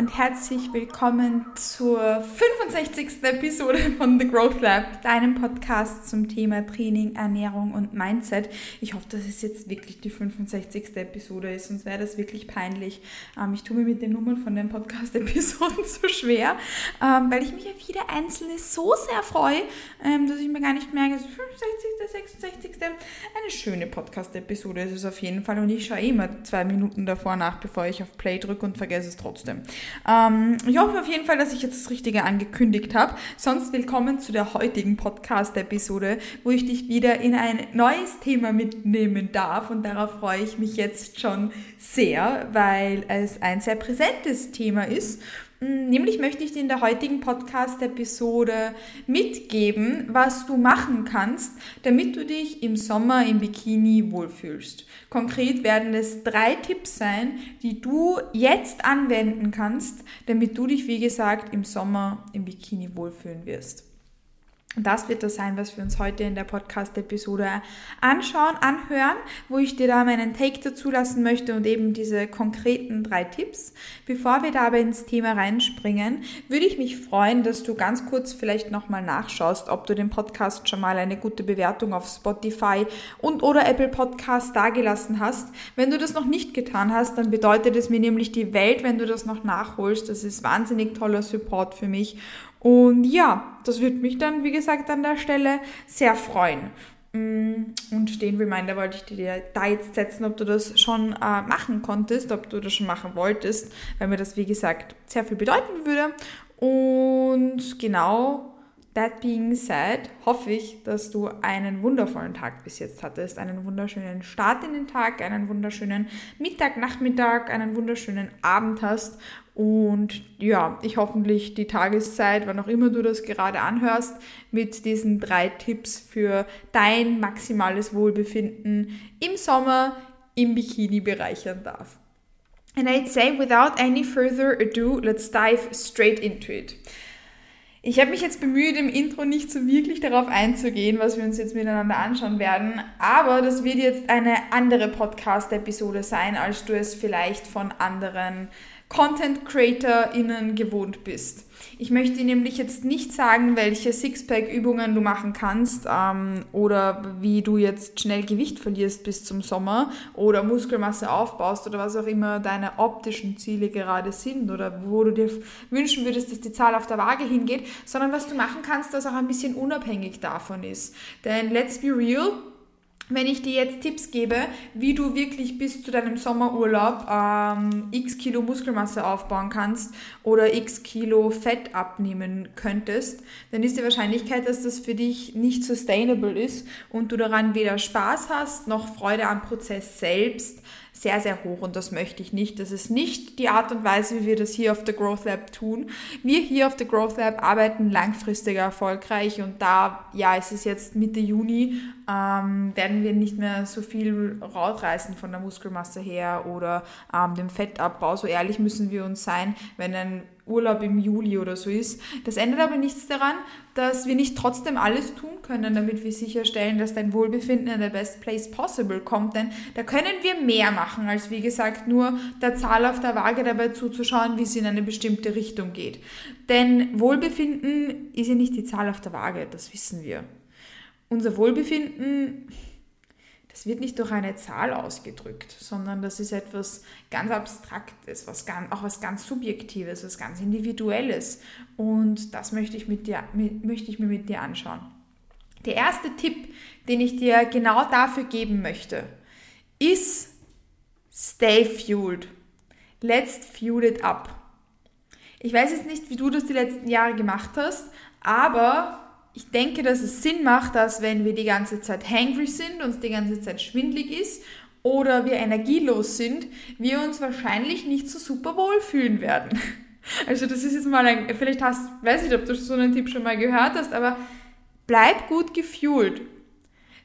Und herzlich willkommen zur 65. Episode von The Growth Lab, deinem Podcast zum Thema Training, Ernährung und Mindset. Ich hoffe, dass es jetzt wirklich die 65. Episode ist, sonst wäre das wirklich peinlich. Ähm, ich tue mir mit den Nummern von den Podcast-Episoden so schwer, ähm, weil ich mich auf jede einzelne so sehr freue, ähm, dass ich mir gar nicht merke, 65., 66. Eine schöne Podcast-Episode ist es auf jeden Fall und ich schaue immer zwei Minuten davor nach, bevor ich auf Play drücke und vergesse es trotzdem. Ich hoffe auf jeden Fall, dass ich jetzt das Richtige angekündigt habe. Sonst willkommen zu der heutigen Podcast-Episode, wo ich dich wieder in ein neues Thema mitnehmen darf. Und darauf freue ich mich jetzt schon sehr, weil es ein sehr präsentes Thema ist nämlich möchte ich dir in der heutigen Podcast-Episode mitgeben, was du machen kannst, damit du dich im Sommer im Bikini wohlfühlst. Konkret werden es drei Tipps sein, die du jetzt anwenden kannst, damit du dich, wie gesagt, im Sommer im Bikini wohlfühlen wirst. Das wird das sein, was wir uns heute in der Podcast-Episode anschauen, anhören, wo ich dir da meinen Take dazu lassen möchte und eben diese konkreten drei Tipps. Bevor wir da aber ins Thema reinspringen, würde ich mich freuen, dass du ganz kurz vielleicht nochmal nachschaust, ob du dem Podcast schon mal eine gute Bewertung auf Spotify und oder Apple Podcast dagelassen hast. Wenn du das noch nicht getan hast, dann bedeutet es mir nämlich die Welt, wenn du das noch nachholst. Das ist wahnsinnig toller Support für mich und ja, das würde mich dann, wie gesagt, an der Stelle sehr freuen. Mm, und den Reminder wollte ich dir da jetzt setzen, ob du das schon äh, machen konntest, ob du das schon machen wolltest, weil mir das, wie gesagt, sehr viel bedeuten würde. Und genau, that being said, hoffe ich, dass du einen wundervollen Tag bis jetzt hattest, einen wunderschönen Start in den Tag, einen wunderschönen Mittag, Nachmittag, einen wunderschönen Abend hast und ja, ich hoffentlich die Tageszeit, wann auch immer du das gerade anhörst, mit diesen drei Tipps für dein maximales Wohlbefinden im Sommer im Bikini bereichern darf. And I'd say, without any further ado, let's dive straight into it. Ich habe mich jetzt bemüht, im Intro nicht so wirklich darauf einzugehen, was wir uns jetzt miteinander anschauen werden, aber das wird jetzt eine andere Podcast-Episode sein, als du es vielleicht von anderen Content CreatorInnen gewohnt bist. Ich möchte nämlich jetzt nicht sagen, welche Sixpack-Übungen du machen kannst ähm, oder wie du jetzt schnell Gewicht verlierst bis zum Sommer oder Muskelmasse aufbaust oder was auch immer deine optischen Ziele gerade sind oder wo du dir wünschen würdest, dass die Zahl auf der Waage hingeht, sondern was du machen kannst, das auch ein bisschen unabhängig davon ist. Denn let's be real, wenn ich dir jetzt Tipps gebe, wie du wirklich bis zu deinem Sommerurlaub ähm, x Kilo Muskelmasse aufbauen kannst oder x Kilo Fett abnehmen könntest, dann ist die Wahrscheinlichkeit, dass das für dich nicht sustainable ist und du daran weder Spaß hast noch Freude am Prozess selbst, sehr, sehr hoch und das möchte ich nicht. Das ist nicht die Art und Weise, wie wir das hier auf der Growth Lab tun. Wir hier auf der Growth Lab arbeiten langfristig erfolgreich und da, ja, es ist jetzt Mitte Juni, ähm, werden wir nicht mehr so viel rausreißen von der Muskelmasse her oder ähm, dem Fettabbau. So ehrlich müssen wir uns sein, wenn ein Urlaub im Juli oder so ist. Das ändert aber nichts daran, dass wir nicht trotzdem alles tun können, damit wir sicherstellen, dass dein Wohlbefinden in der best place possible kommt. Denn da können wir mehr machen, als wie gesagt nur der Zahl auf der Waage dabei zuzuschauen, wie sie in eine bestimmte Richtung geht. Denn Wohlbefinden ist ja nicht die Zahl auf der Waage, das wissen wir. Unser Wohlbefinden das wird nicht durch eine Zahl ausgedrückt, sondern das ist etwas ganz Abstraktes, was ganz, auch was ganz Subjektives, was ganz Individuelles. Und das möchte ich, mit dir, mit, möchte ich mir mit dir anschauen. Der erste Tipp, den ich dir genau dafür geben möchte, ist Stay fueled. Let's fuel it up. Ich weiß jetzt nicht, wie du das die letzten Jahre gemacht hast, aber ich denke, dass es Sinn macht, dass wenn wir die ganze Zeit hangry sind, uns die ganze Zeit schwindlig ist oder wir energielos sind, wir uns wahrscheinlich nicht so super wohl fühlen werden. Also das ist jetzt mal ein, vielleicht hast, weiß nicht, ob du so einen Tipp schon mal gehört hast, aber bleib gut gefühlt.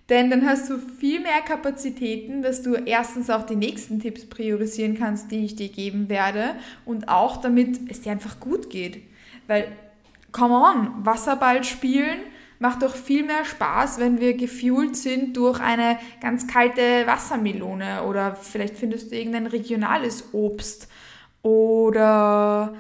Denn dann hast du viel mehr Kapazitäten, dass du erstens auch die nächsten Tipps priorisieren kannst, die ich dir geben werde und auch damit es dir einfach gut geht. Weil, come on, Wasserball spielen macht doch viel mehr Spaß, wenn wir gefühlt sind durch eine ganz kalte Wassermelone oder vielleicht findest du irgendein regionales Obst oder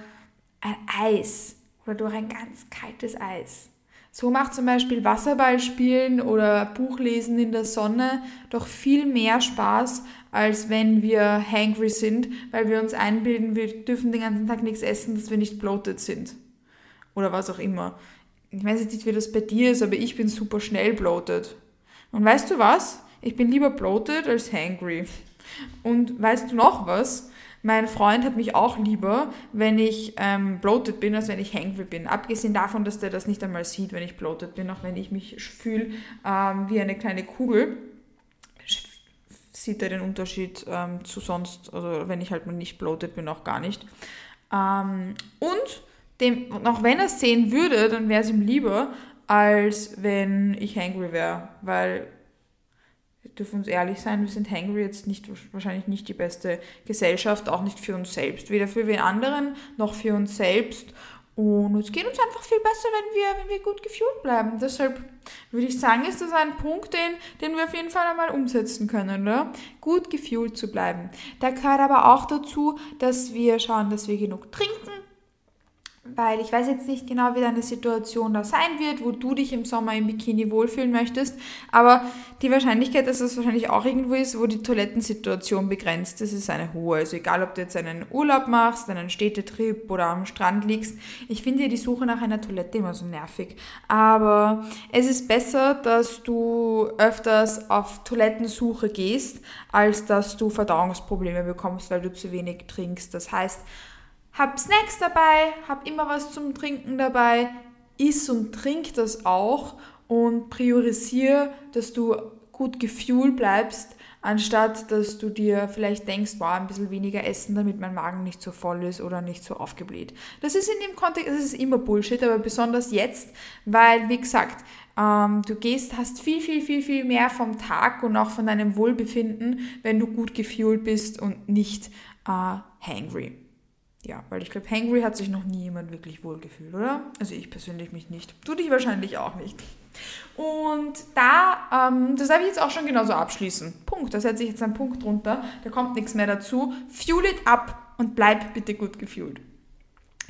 ein Eis oder durch ein ganz kaltes Eis. So macht zum Beispiel Wasserball spielen oder Buchlesen in der Sonne doch viel mehr Spaß, als wenn wir hangry sind, weil wir uns einbilden, wir dürfen den ganzen Tag nichts essen, dass wir nicht bloated sind. Oder was auch immer ich weiß jetzt nicht, wie das bei dir ist, aber ich bin super schnell bloated. Und weißt du was? Ich bin lieber bloated als hangry. Und weißt du noch was? Mein Freund hat mich auch lieber, wenn ich ähm, bloated bin, als wenn ich hangry bin. Abgesehen davon, dass der das nicht einmal sieht, wenn ich bloated bin, auch wenn ich mich fühle ähm, wie eine kleine Kugel, sieht er den Unterschied ähm, zu sonst, also wenn ich halt mal nicht bloated bin, auch gar nicht. Ähm, und dem, und auch wenn er es sehen würde, dann wäre es ihm lieber, als wenn ich hangry wäre. Weil, wir dürfen uns ehrlich sein, wir sind hangry jetzt nicht, wahrscheinlich nicht die beste Gesellschaft, auch nicht für uns selbst. Weder für wen anderen, noch für uns selbst. Und es geht uns einfach viel besser, wenn wir, wenn wir gut gefühlt bleiben. Deshalb würde ich sagen, ist das ein Punkt, den, den wir auf jeden Fall einmal umsetzen können, oder? Gut gefühlt zu bleiben. Da gehört aber auch dazu, dass wir schauen, dass wir genug trinken, weil ich weiß jetzt nicht genau, wie deine Situation da sein wird, wo du dich im Sommer im Bikini wohlfühlen möchtest, aber die Wahrscheinlichkeit, dass es wahrscheinlich auch irgendwo ist, wo die Toilettensituation begrenzt ist, ist eine hohe. Also egal, ob du jetzt einen Urlaub machst, einen Städtetrip oder am Strand liegst, ich finde die Suche nach einer Toilette immer so nervig. Aber es ist besser, dass du öfters auf Toilettensuche gehst, als dass du Verdauungsprobleme bekommst, weil du zu wenig trinkst. Das heißt, hab Snacks dabei, hab immer was zum Trinken dabei, iss und trink das auch und priorisiere, dass du gut gefühlt bleibst, anstatt dass du dir vielleicht denkst, wow, ein bisschen weniger essen, damit mein Magen nicht so voll ist oder nicht so aufgebläht. Das ist in dem Kontext, das ist immer Bullshit, aber besonders jetzt, weil, wie gesagt, ähm, du gehst, hast viel, viel, viel, viel mehr vom Tag und auch von deinem Wohlbefinden, wenn du gut gefühlt bist und nicht äh, hangry. Ja, weil ich glaube, hangry hat sich noch nie jemand wirklich wohlgefühlt, oder? Also ich persönlich mich nicht. Du dich wahrscheinlich auch nicht. Und da, ähm, das darf ich jetzt auch schon genauso abschließen. Punkt. Da setze ich jetzt einen Punkt drunter. Da kommt nichts mehr dazu. Fuel it up und bleib bitte gut gefühlt.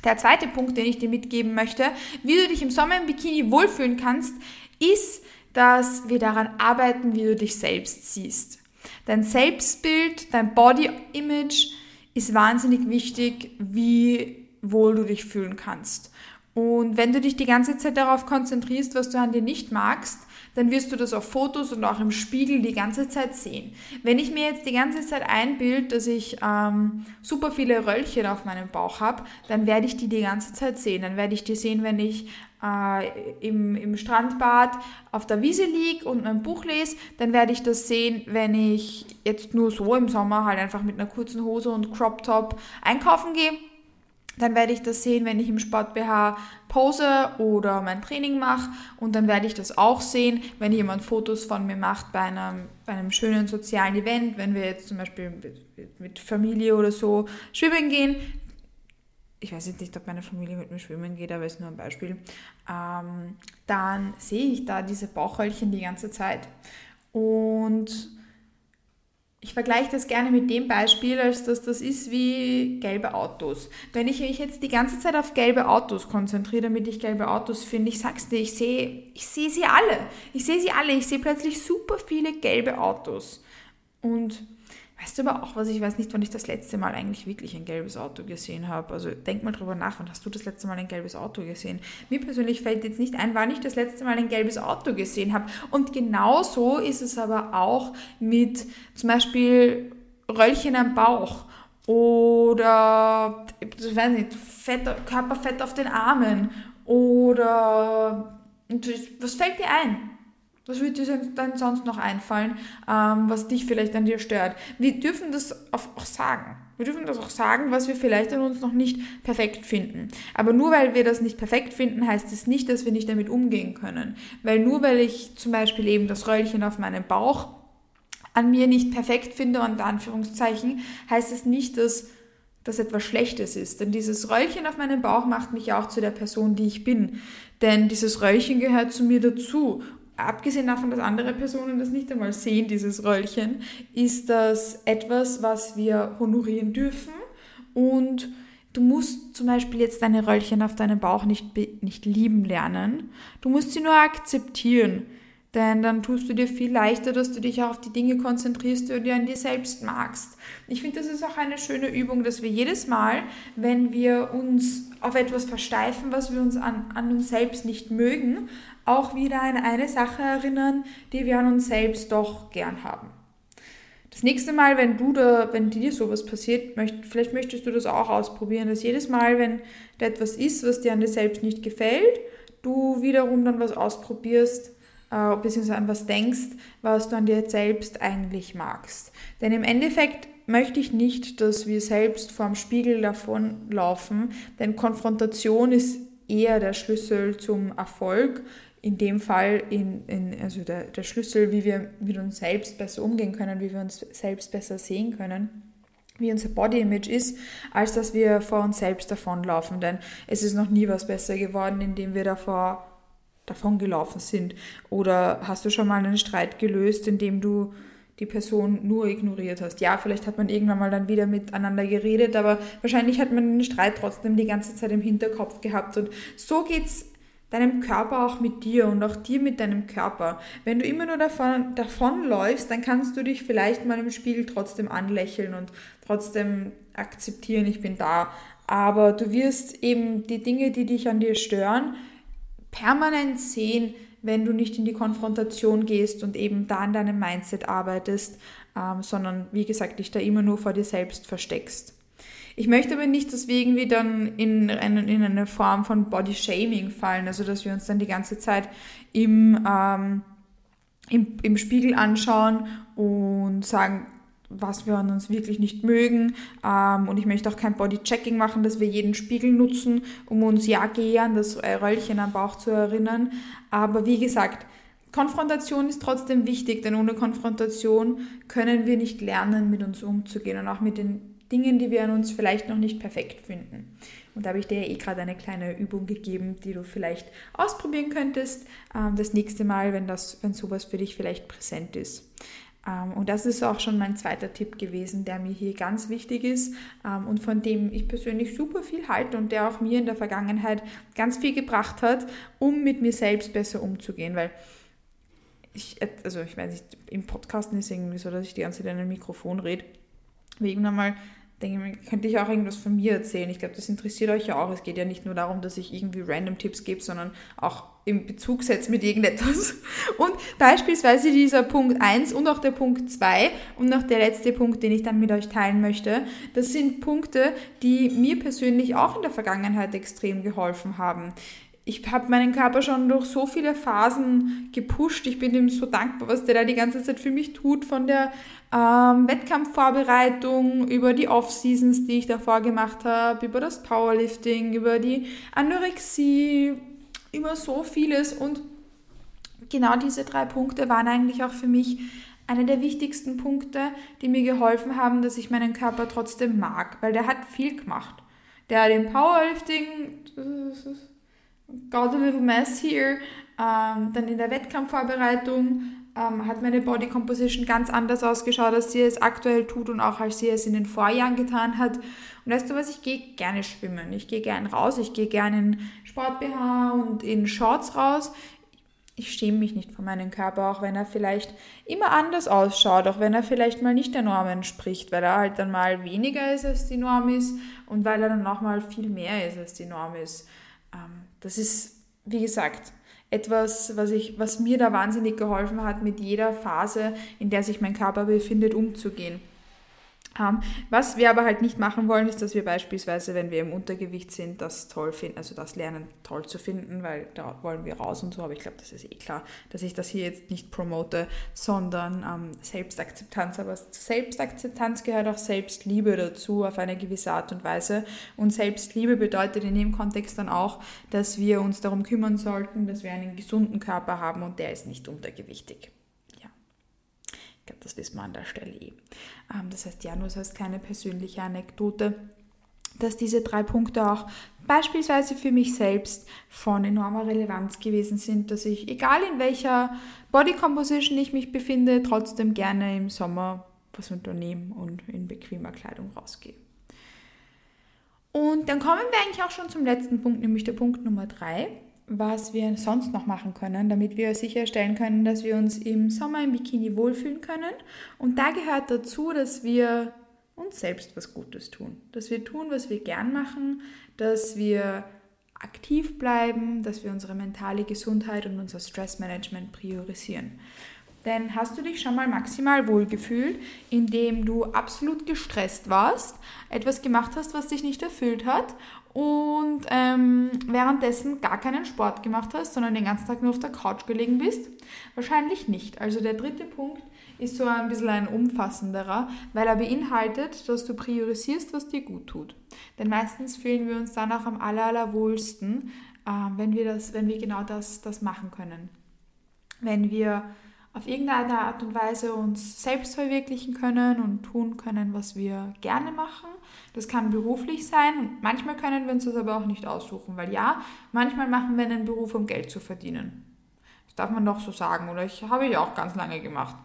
Der zweite Punkt, den ich dir mitgeben möchte, wie du dich im Sommer im Bikini wohlfühlen kannst, ist, dass wir daran arbeiten, wie du dich selbst siehst. Dein Selbstbild, dein Body Image, ist wahnsinnig wichtig, wie wohl du dich fühlen kannst. Und wenn du dich die ganze Zeit darauf konzentrierst, was du an dir nicht magst, dann wirst du das auf Fotos und auch im Spiegel die ganze Zeit sehen. Wenn ich mir jetzt die ganze Zeit einbild, dass ich ähm, super viele Röllchen auf meinem Bauch habe, dann werde ich die die ganze Zeit sehen. Dann werde ich die sehen, wenn ich äh, im, im Strandbad auf der Wiese liege und ein Buch lese, dann werde ich das sehen, wenn ich jetzt nur so im Sommer halt einfach mit einer kurzen Hose und Crop Top einkaufen gehe dann werde ich das sehen, wenn ich im Sport BH pose oder mein Training mache. Und dann werde ich das auch sehen, wenn jemand Fotos von mir macht bei einem, bei einem schönen sozialen Event, wenn wir jetzt zum Beispiel mit Familie oder so schwimmen gehen. Ich weiß jetzt nicht, ob meine Familie mit mir schwimmen geht, aber ist nur ein Beispiel. Ähm, dann sehe ich da diese Bauchhöllchen die ganze Zeit. Und ich vergleiche das gerne mit dem Beispiel, als dass das ist wie gelbe Autos. Wenn ich mich jetzt die ganze Zeit auf gelbe Autos konzentriere, damit ich gelbe Autos finde, ich sag's dir, ich sehe ich seh sie alle. Ich sehe sie alle. Ich sehe plötzlich super viele gelbe Autos. Und Weißt du aber auch was, ich weiß nicht, wann ich das letzte Mal eigentlich wirklich ein gelbes Auto gesehen habe. Also denk mal drüber nach, wann hast du das letzte Mal ein gelbes Auto gesehen? Mir persönlich fällt jetzt nicht ein, wann ich das letzte Mal ein gelbes Auto gesehen habe. Und genauso ist es aber auch mit zum Beispiel Röllchen am Bauch oder, ich weiß nicht, Fett, Körperfett auf den Armen oder, was fällt dir ein? Was würde dir dann sonst noch einfallen, ähm, was dich vielleicht an dir stört? Wir dürfen das auch sagen. Wir dürfen das auch sagen, was wir vielleicht an uns noch nicht perfekt finden. Aber nur weil wir das nicht perfekt finden, heißt es nicht, dass wir nicht damit umgehen können. Weil nur weil ich zum Beispiel eben das Röllchen auf meinem Bauch an mir nicht perfekt finde, unter Anführungszeichen, heißt es nicht, dass das etwas Schlechtes ist. Denn dieses Röllchen auf meinem Bauch macht mich auch zu der Person, die ich bin. Denn dieses Röllchen gehört zu mir dazu abgesehen davon, dass andere Personen das nicht einmal sehen, dieses Röllchen, ist das etwas, was wir honorieren dürfen und Du musst zum Beispiel jetzt deine Röllchen auf deinem Bauch nicht, nicht lieben lernen. Du musst sie nur akzeptieren. Denn dann tust du dir viel leichter, dass du dich auch auf die Dinge konzentrierst, die du an dir selbst magst. Ich finde, das ist auch eine schöne Übung, dass wir jedes Mal, wenn wir uns auf etwas versteifen, was wir uns an, an uns selbst nicht mögen, auch wieder an eine Sache erinnern, die wir an uns selbst doch gern haben. Das nächste Mal, wenn du da, wenn dir sowas passiert, möcht, vielleicht möchtest du das auch ausprobieren, dass jedes Mal, wenn da etwas ist, was dir an dir selbst nicht gefällt, du wiederum dann was ausprobierst, äh, beziehungsweise an was denkst, was du an dir selbst eigentlich magst. Denn im Endeffekt möchte ich nicht, dass wir selbst vorm Spiegel davonlaufen, denn Konfrontation ist eher der Schlüssel zum Erfolg in dem Fall in, in, also der, der Schlüssel, wie wir mit uns selbst besser umgehen können, wie wir uns selbst besser sehen können wie unser Body Image ist, als dass wir vor uns selbst davonlaufen. Denn es ist noch nie was besser geworden, indem wir davor davongelaufen sind. Oder hast du schon mal einen Streit gelöst, indem du die Person nur ignoriert hast. Ja, vielleicht hat man irgendwann mal dann wieder miteinander geredet, aber wahrscheinlich hat man den Streit trotzdem die ganze Zeit im Hinterkopf gehabt. Und so geht's deinem Körper auch mit dir und auch dir mit deinem Körper. Wenn du immer nur davon, davonläufst, dann kannst du dich vielleicht mal im Spiegel trotzdem anlächeln und trotzdem akzeptieren, ich bin da. Aber du wirst eben die Dinge, die dich an dir stören, permanent sehen, wenn du nicht in die Konfrontation gehst und eben da an deinem Mindset arbeitest, ähm, sondern wie gesagt, dich da immer nur vor dir selbst versteckst. Ich möchte aber nicht deswegen wir dann in, in, in eine Form von Body Shaming fallen, also dass wir uns dann die ganze Zeit im, ähm, im, im Spiegel anschauen und sagen, was wir an uns wirklich nicht mögen. Ähm, und ich möchte auch kein Body-Checking machen, dass wir jeden Spiegel nutzen, um uns ja geh an das Röllchen am Bauch zu erinnern. Aber wie gesagt, Konfrontation ist trotzdem wichtig, denn ohne Konfrontation können wir nicht lernen, mit uns umzugehen und auch mit den Dingen, die wir an uns vielleicht noch nicht perfekt finden. Und da habe ich dir ja eh gerade eine kleine Übung gegeben, die du vielleicht ausprobieren könntest ähm, das nächste Mal, wenn, das, wenn sowas für dich vielleicht präsent ist. Ähm, und das ist auch schon mein zweiter Tipp gewesen, der mir hier ganz wichtig ist ähm, und von dem ich persönlich super viel halte und der auch mir in der Vergangenheit ganz viel gebracht hat, um mit mir selbst besser umzugehen. Weil ich, also ich weiß nicht, im Podcasten ist irgendwie so, dass ich die ganze Zeit in ein Mikrofon rede. Wie irgendwann mal denke ich könnte ich auch irgendwas von mir erzählen. Ich glaube, das interessiert euch ja auch. Es geht ja nicht nur darum, dass ich irgendwie random Tipps gebe, sondern auch im Bezug setze mit irgendetwas. Und beispielsweise dieser Punkt 1 und auch der Punkt 2 und noch der letzte Punkt, den ich dann mit euch teilen möchte, das sind Punkte, die mir persönlich auch in der Vergangenheit extrem geholfen haben ich habe meinen Körper schon durch so viele Phasen gepusht. Ich bin ihm so dankbar, was der da die ganze Zeit für mich tut, von der ähm, Wettkampfvorbereitung über die Off-Seasons, die ich davor gemacht habe, über das Powerlifting, über die Anorexie, über so vieles. Und genau diese drei Punkte waren eigentlich auch für mich eine der wichtigsten Punkte, die mir geholfen haben, dass ich meinen Körper trotzdem mag, weil der hat viel gemacht. Der hat im Powerlifting, got a little mess here. Ähm, dann in der Wettkampfvorbereitung ähm, hat meine Body Composition ganz anders ausgeschaut, als sie es aktuell tut und auch als sie es in den Vorjahren getan hat. Und weißt du was, ich gehe gerne schwimmen. Ich gehe gerne raus, ich gehe gerne in Sport BH und in Shorts raus. Ich schäme mich nicht von meinem Körper, auch wenn er vielleicht immer anders ausschaut, auch wenn er vielleicht mal nicht der Norm entspricht, weil er halt dann mal weniger ist, als die Norm ist und weil er dann auch mal viel mehr ist, als die Norm ist. Ähm, das ist, wie gesagt, etwas, was, ich, was mir da wahnsinnig geholfen hat, mit jeder Phase, in der sich mein Körper befindet, umzugehen. Was wir aber halt nicht machen wollen, ist, dass wir beispielsweise, wenn wir im Untergewicht sind, das toll finden, also das lernen toll zu finden, weil da wollen wir raus und so. Aber ich glaube, das ist eh klar, dass ich das hier jetzt nicht promote, sondern um, Selbstakzeptanz. Aber Selbstakzeptanz gehört auch Selbstliebe dazu auf eine gewisse Art und Weise. Und Selbstliebe bedeutet in dem Kontext dann auch, dass wir uns darum kümmern sollten, dass wir einen gesunden Körper haben und der ist nicht untergewichtig. Ich glaube, das wissen wir an der Stelle eh. Ähm, das heißt, ja, nur so als kleine persönliche Anekdote, dass diese drei Punkte auch beispielsweise für mich selbst von enormer Relevanz gewesen sind, dass ich, egal in welcher Body Composition ich mich befinde, trotzdem gerne im Sommer was unternehme und in bequemer Kleidung rausgehe. Und dann kommen wir eigentlich auch schon zum letzten Punkt, nämlich der Punkt Nummer drei was wir sonst noch machen können, damit wir sicherstellen können, dass wir uns im Sommer im Bikini wohlfühlen können. Und da gehört dazu, dass wir uns selbst was Gutes tun. Dass wir tun, was wir gern machen, dass wir aktiv bleiben, dass wir unsere mentale Gesundheit und unser Stressmanagement priorisieren. Denn hast du dich schon mal maximal wohlgefühlt, indem du absolut gestresst warst, etwas gemacht hast, was dich nicht erfüllt hat und ähm, währenddessen gar keinen Sport gemacht hast, sondern den ganzen Tag nur auf der Couch gelegen bist? Wahrscheinlich nicht. Also der dritte Punkt ist so ein bisschen ein umfassenderer, weil er beinhaltet, dass du priorisierst, was dir gut tut. Denn meistens fühlen wir uns dann auch am aller, allerwohlsten, äh, wenn, wir wenn wir genau das, das machen können. Wenn wir auf irgendeine Art und Weise uns selbst verwirklichen können und tun können, was wir gerne machen. Das kann beruflich sein manchmal können wir uns das aber auch nicht aussuchen, weil ja, manchmal machen wir einen Beruf, um Geld zu verdienen. Das darf man doch so sagen oder ich habe ich auch ganz lange gemacht.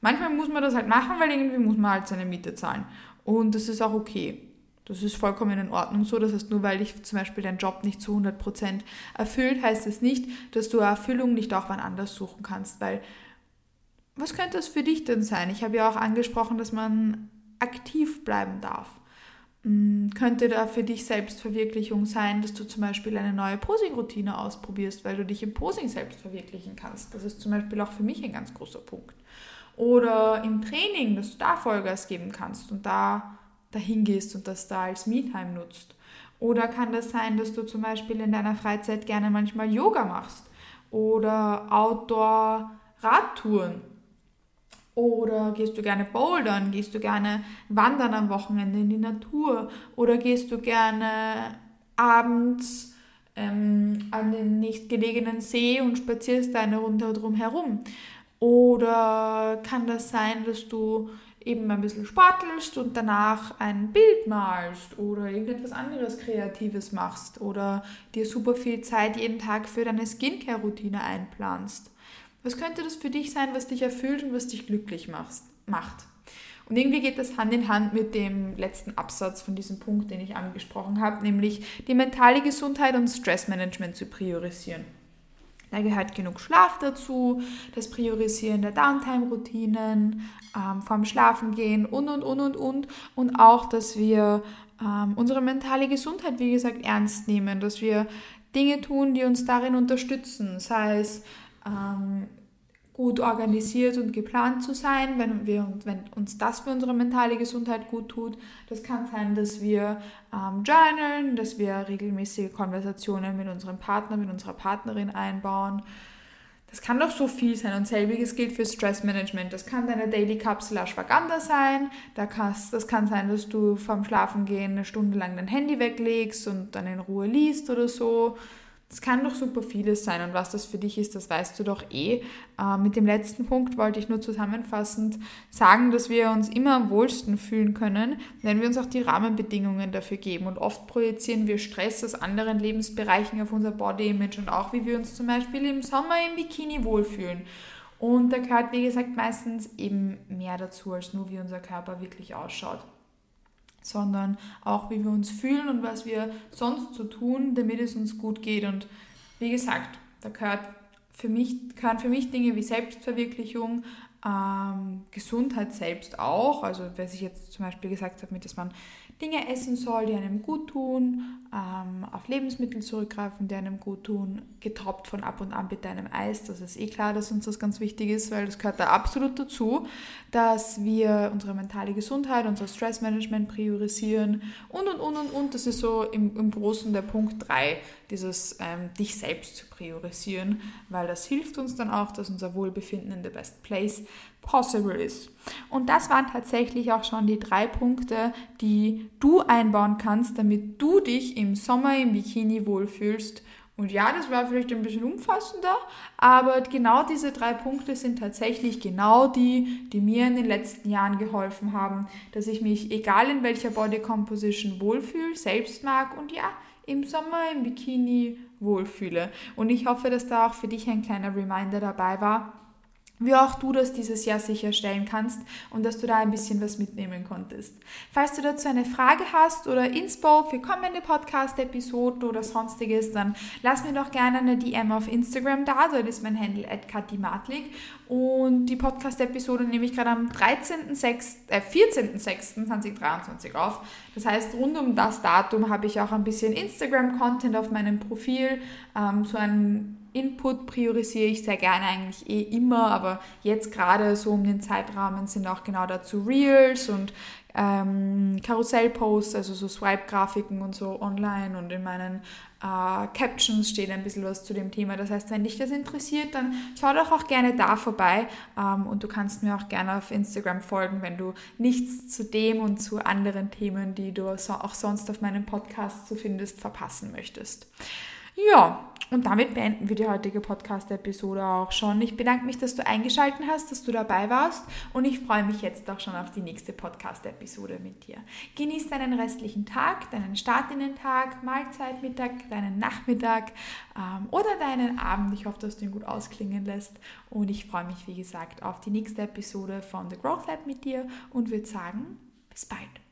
Manchmal muss man das halt machen, weil irgendwie muss man halt seine Miete zahlen und das ist auch okay. Das ist vollkommen in Ordnung so. Das heißt, nur weil dich zum Beispiel dein Job nicht zu 100% erfüllt, heißt es das nicht, dass du Erfüllung nicht auch wann anders suchen kannst, weil was könnte es für dich denn sein? Ich habe ja auch angesprochen, dass man aktiv bleiben darf. Hm, könnte da für dich Selbstverwirklichung sein, dass du zum Beispiel eine neue Posing-Routine ausprobierst, weil du dich im Posing selbst verwirklichen kannst? Das ist zum Beispiel auch für mich ein ganz großer Punkt. Oder im Training, dass du da Vollgas geben kannst und da dahin gehst und das da als Me-Time nutzt. Oder kann das sein, dass du zum Beispiel in deiner Freizeit gerne manchmal Yoga machst oder Outdoor-Radtouren oder gehst du gerne bouldern? Gehst du gerne wandern am Wochenende in die Natur? Oder gehst du gerne abends ähm, an den nächstgelegenen See und spazierst da eine Runde drum herum? Oder kann das sein, dass du eben ein bisschen sportelst und danach ein Bild malst oder irgendetwas anderes Kreatives machst oder dir super viel Zeit jeden Tag für deine Skincare-Routine einplanst? Was könnte das für dich sein, was dich erfüllt und was dich glücklich macht? Und irgendwie geht das Hand in Hand mit dem letzten Absatz von diesem Punkt, den ich angesprochen habe, nämlich die mentale Gesundheit und Stressmanagement zu priorisieren. Da gehört genug Schlaf dazu, das Priorisieren der Downtime-Routinen, ähm, vorm Schlafengehen und, und, und, und, und. Und auch, dass wir ähm, unsere mentale Gesundheit, wie gesagt, ernst nehmen, dass wir Dinge tun, die uns darin unterstützen, sei es ähm, gut organisiert und geplant zu sein, wenn, wir, wenn uns das für unsere mentale Gesundheit gut tut. Das kann sein, dass wir ähm, journalen, dass wir regelmäßige Konversationen mit unserem Partner, mit unserer Partnerin einbauen. Das kann doch so viel sein und selbiges gilt für Stressmanagement. Das kann deine Daily Kapsel Ashwagandha sein, das kann sein, dass du vorm Schlafengehen eine Stunde lang dein Handy weglegst und dann in Ruhe liest oder so. Das kann doch super vieles sein und was das für dich ist, das weißt du doch eh. Äh, mit dem letzten Punkt wollte ich nur zusammenfassend sagen, dass wir uns immer am wohlsten fühlen können, wenn wir uns auch die Rahmenbedingungen dafür geben. Und oft projizieren wir Stress aus anderen Lebensbereichen auf unser Body-Image und auch wie wir uns zum Beispiel im Sommer im Bikini wohlfühlen. Und da gehört, wie gesagt, meistens eben mehr dazu, als nur wie unser Körper wirklich ausschaut sondern auch wie wir uns fühlen und was wir sonst so tun, damit es uns gut geht. Und wie gesagt, da gehört für mich, gehören für mich Dinge wie Selbstverwirklichung, ähm, Gesundheit selbst auch. Also, was ich jetzt zum Beispiel gesagt habe, dass man Dinge essen soll, die einem gut tun, ähm, auf Lebensmittel zurückgreifen, die einem gut tun, getoppt von ab und an mit einem Eis. Das ist eh klar, dass uns das ganz wichtig ist, weil das gehört da absolut dazu, dass wir unsere mentale Gesundheit, unser Stressmanagement priorisieren und und und und und. Das ist so im, im Großen der Punkt 3, dieses ähm, dich selbst zu priorisieren, weil das hilft uns dann auch, dass unser Wohlbefinden in the best place possible ist. Und das waren tatsächlich auch schon die drei Punkte, die du einbauen kannst, damit du dich im Sommer im Bikini wohlfühlst. Und ja, das war vielleicht ein bisschen umfassender, aber genau diese drei Punkte sind tatsächlich genau die, die mir in den letzten Jahren geholfen haben, dass ich mich, egal in welcher Body Composition, wohlfühle, selbst mag und ja, im Sommer im Bikini wohlfühle. Und ich hoffe, dass da auch für dich ein kleiner Reminder dabei war, wie auch du das dieses Jahr sicherstellen kannst und dass du da ein bisschen was mitnehmen konntest. Falls du dazu eine Frage hast oder Inspo für kommende Podcast-Episoden oder sonstiges, dann lass mir doch gerne eine DM auf Instagram da, dort ist mein Handle at Katimatlik und die Podcast-Episode nehme ich gerade am 13.6., äh, 14.06.2023 auf. Das heißt, rund um das Datum habe ich auch ein bisschen Instagram-Content auf meinem Profil, ähm, so ein Input priorisiere ich sehr gerne eigentlich eh immer, aber jetzt gerade so um den Zeitrahmen sind auch genau dazu Reels und ähm, Karussellposts, also so Swipe-Grafiken und so online und in meinen äh, Captions steht ein bisschen was zu dem Thema. Das heißt, wenn dich das interessiert, dann schau doch auch gerne da vorbei ähm, und du kannst mir auch gerne auf Instagram folgen, wenn du nichts zu dem und zu anderen Themen, die du so, auch sonst auf meinem Podcast zu findest, verpassen möchtest. Ja, und damit beenden wir die heutige Podcast-Episode auch schon. Ich bedanke mich, dass du eingeschaltet hast, dass du dabei warst und ich freue mich jetzt auch schon auf die nächste Podcast-Episode mit dir. Genieß deinen restlichen Tag, deinen Start in den Tag, Mahlzeit, Mittag, deinen Nachmittag ähm, oder deinen Abend. Ich hoffe, dass du ihn gut ausklingen lässt und ich freue mich, wie gesagt, auf die nächste Episode von The Growth Lab mit dir und würde sagen, bis bald.